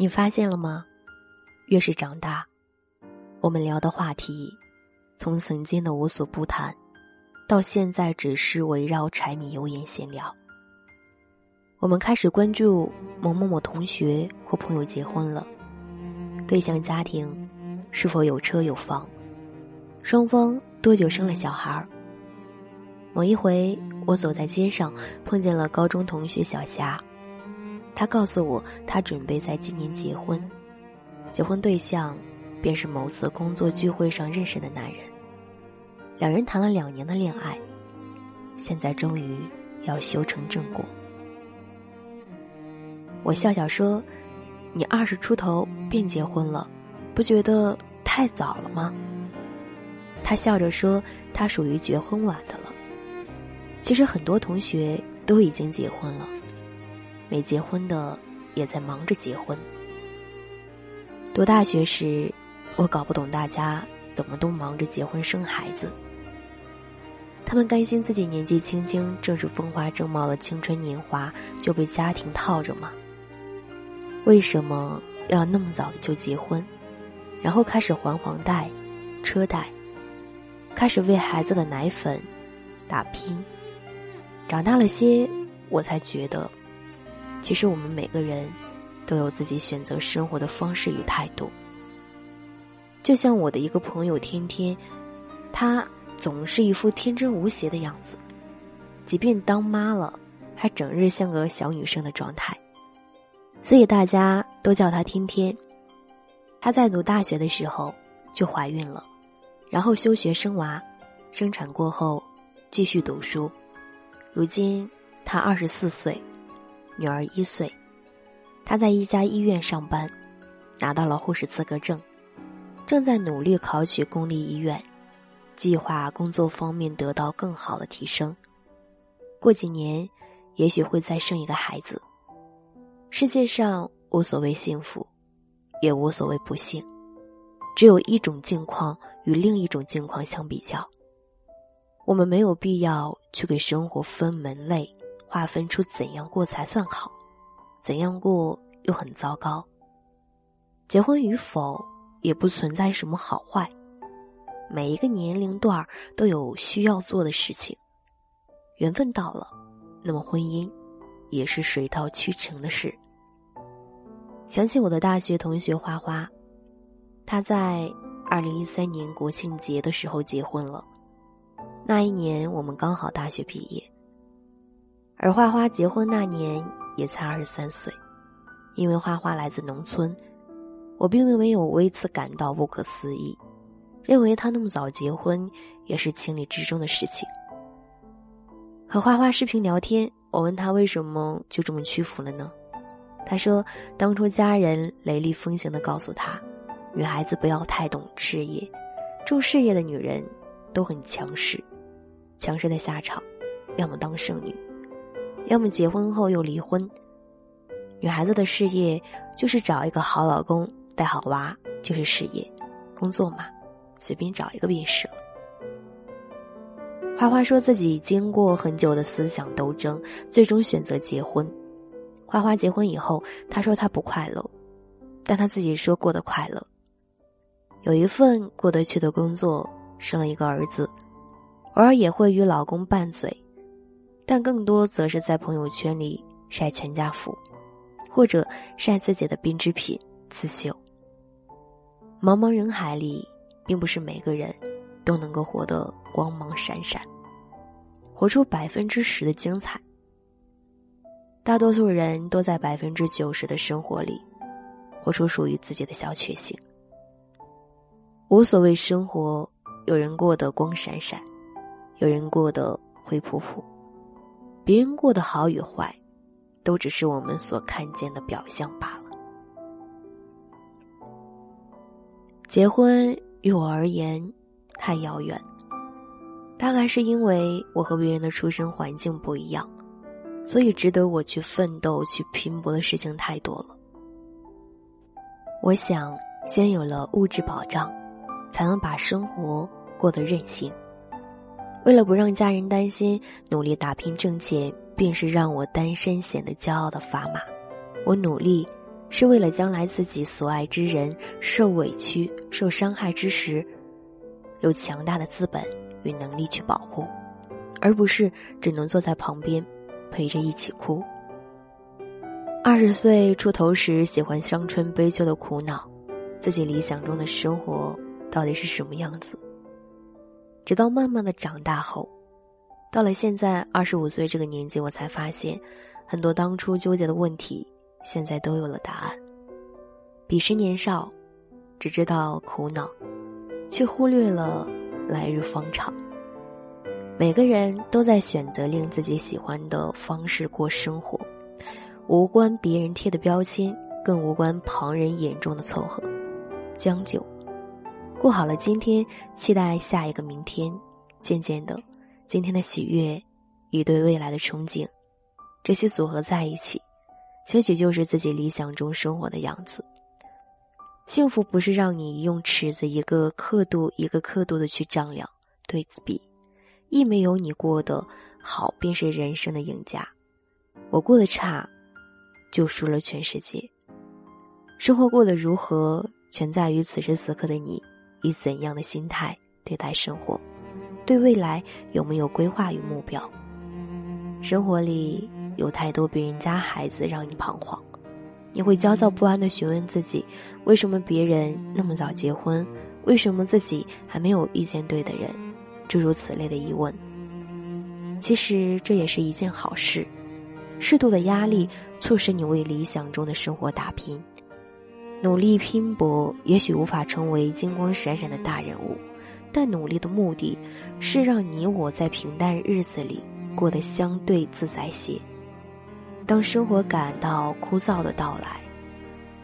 你发现了吗？越是长大，我们聊的话题，从曾经的无所不谈，到现在只是围绕柴米油盐闲聊。我们开始关注某某某同学或朋友结婚了，对象家庭是否有车有房，双方多久生了小孩儿。某一回，我走在街上，碰见了高中同学小霞，他告诉我，他准备在今年结婚。结婚对象便是某次工作聚会上认识的男人，两人谈了两年的恋爱，现在终于要修成正果。我笑笑说：“你二十出头便结婚了，不觉得太早了吗？”他笑着说：“他属于结婚晚的了。其实很多同学都已经结婚了，没结婚的也在忙着结婚。”读大学时，我搞不懂大家怎么都忙着结婚生孩子。他们甘心自己年纪轻轻，正是风华正茂的青春年华，就被家庭套着吗？为什么要那么早就结婚，然后开始还房贷、车贷，开始为孩子的奶粉打拼？长大了些，我才觉得，其实我们每个人。都有自己选择生活的方式与态度。就像我的一个朋友天天，她总是一副天真无邪的样子，即便当妈了，还整日像个小女生的状态，所以大家都叫她天天。她在读大学的时候就怀孕了，然后休学生娃，生产过后继续读书。如今她二十四岁，女儿一岁。她在一家医院上班，拿到了护士资格证，正在努力考取公立医院，计划工作方面得到更好的提升。过几年，也许会再生一个孩子。世界上无所谓幸福，也无所谓不幸，只有一种境况与另一种境况相比较。我们没有必要去给生活分门类，划分出怎样过才算好。怎样过又很糟糕。结婚与否也不存在什么好坏，每一个年龄段都有需要做的事情。缘分到了，那么婚姻也是水到渠成的事。想起我的大学同学花花，她在二零一三年国庆节的时候结婚了。那一年我们刚好大学毕业，而花花结婚那年。也才二十三岁，因为花花来自农村，我并没有为此感到不可思议，认为她那么早结婚也是情理之中的事情。和花花视频聊天，我问他为什么就这么屈服了呢？他说，当初家人雷厉风行的告诉他，女孩子不要太懂事业，重事业的女人都很强势，强势的下场，要么当剩女。要么结婚后又离婚。女孩子的事业就是找一个好老公，带好娃就是事业，工作嘛，随便找一个便是了。花花说自己经过很久的思想斗争，最终选择结婚。花花结婚以后，她说她不快乐，但她自己说过得快乐。有一份过得去的工作，生了一个儿子，偶尔也会与老公拌嘴。但更多则是在朋友圈里晒全家福，或者晒自己的编织品、刺绣。茫茫人海里，并不是每个人都能够活得光芒闪闪，活出百分之十的精彩。大多数人都在百分之九十的生活里，活出属于自己的小确幸。无所谓生活，有人过得光闪闪，有人过得灰扑扑。别人过得好与坏，都只是我们所看见的表象罢了。结婚于我而言太遥远，大概是因为我和别人的出生环境不一样，所以值得我去奋斗、去拼搏的事情太多了。我想，先有了物质保障，才能把生活过得任性。为了不让家人担心，努力打拼挣钱，便是让我单身显得骄傲的砝码。我努力，是为了将来自己所爱之人受委屈、受伤害之时，有强大的资本与能力去保护，而不是只能坐在旁边陪着一起哭。二十岁出头时，喜欢伤春悲秋的苦恼，自己理想中的生活到底是什么样子？直到慢慢的长大后，到了现在二十五岁这个年纪，我才发现，很多当初纠结的问题。现在都有了答案。彼时年少，只知道苦恼，却忽略了来日方长。每个人都在选择令自己喜欢的方式过生活，无关别人贴的标签，更无关旁人眼中的凑合、将就。过好了今天，期待下一个明天。渐渐的，今天的喜悦与对未来的憧憬，这些组合在一起。也许就是自己理想中生活的样子。幸福不是让你用尺子一个刻度一个刻度的去丈量，对此比，亦没有你过得好便是人生的赢家。我过得差，就输了全世界。生活过得如何，全在于此时此刻的你以怎样的心态对待生活，对未来有没有规划与目标。生活里。有太多别人家孩子让你彷徨，你会焦躁不安的询问自己：为什么别人那么早结婚？为什么自己还没有遇见对的人？诸如此类的疑问。其实这也是一件好事，适度的压力促使你为理想中的生活打拼，努力拼搏。也许无法成为金光闪闪的大人物，但努力的目的是让你我在平淡日子里过得相对自在些。当生活感到枯燥的到来，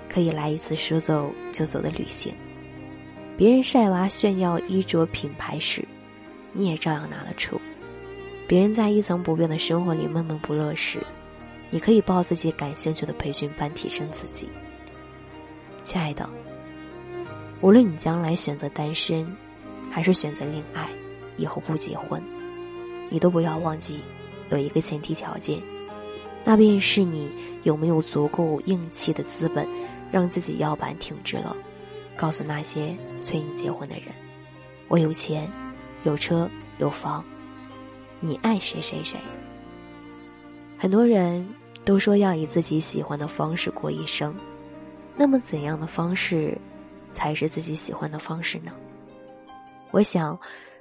可以来一次说走就走的旅行。别人晒娃炫耀衣着品牌时，你也照样拿得出。别人在一成不变的生活里闷闷不乐时，你可以报自己感兴趣的培训班提升自己。亲爱的，无论你将来选择单身，还是选择恋爱，以后不结婚，你都不要忘记有一个前提条件。那便是你有没有足够硬气的资本，让自己腰板挺直了，告诉那些催你结婚的人：“我有钱，有车有房，你爱谁谁谁。”很多人都说要以自己喜欢的方式过一生，那么怎样的方式才是自己喜欢的方式呢？我想，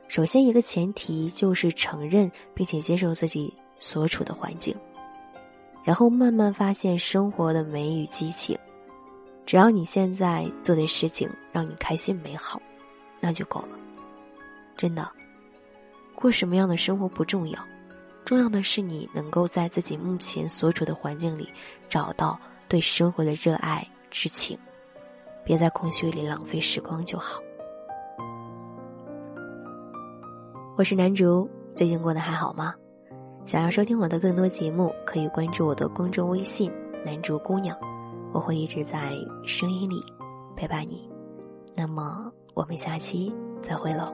首先一个前提就是承认并且接受自己所处的环境。然后慢慢发现生活的美与激情，只要你现在做的事情让你开心美好，那就够了。真的，过什么样的生活不重要，重要的是你能够在自己目前所处的环境里找到对生活的热爱事情，别在空虚里浪费时光就好。我是南竹，最近过得还好吗？想要收听我的更多节目，可以关注我的公众微信“南竹姑娘”，我会一直在声音里陪伴你。那么，我们下期再会喽。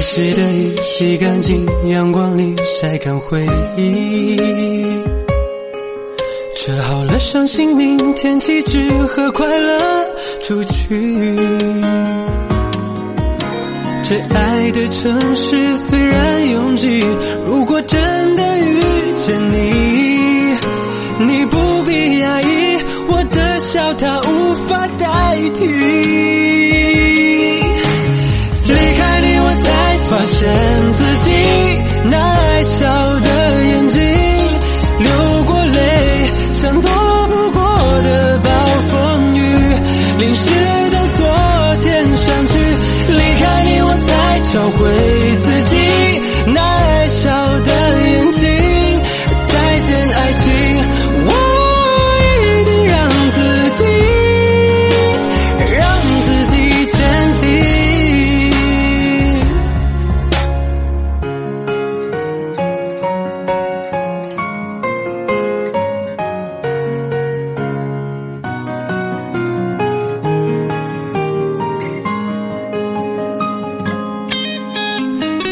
泪湿的衣洗干净，阳光里晒干回忆。折好了伤心，明天起只和快乐出去。这爱的城市虽然看自己那爱笑的眼睛流过泪像躲不过的暴风雨。淋湿的昨天删去离开你我才找回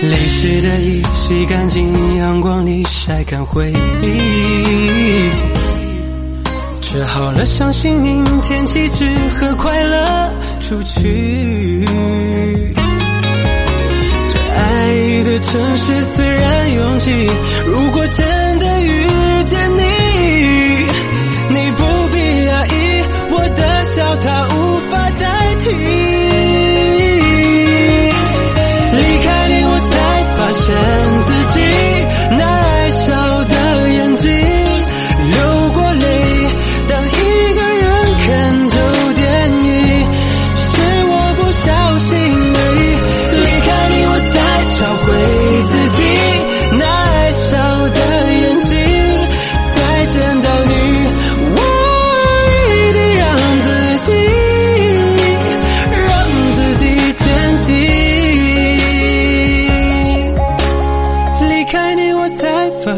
泪湿的衣洗干净阳光里晒干回忆。折好了伤心明天起只和快乐出去。这爱的城市虽然拥挤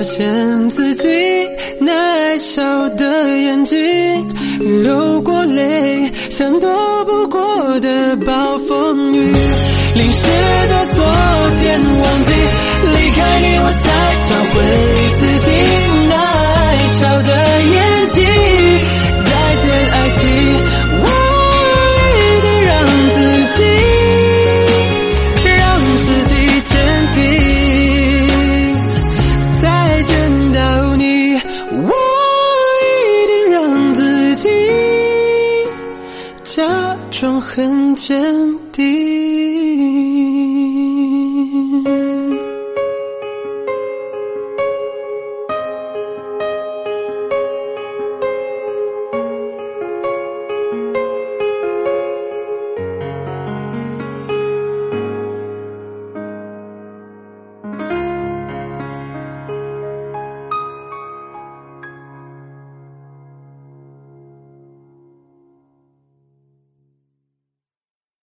发现自己那爱笑的眼睛流过泪像躲不过的暴风雨。淋湿的昨天忘记离开你我才找回自己。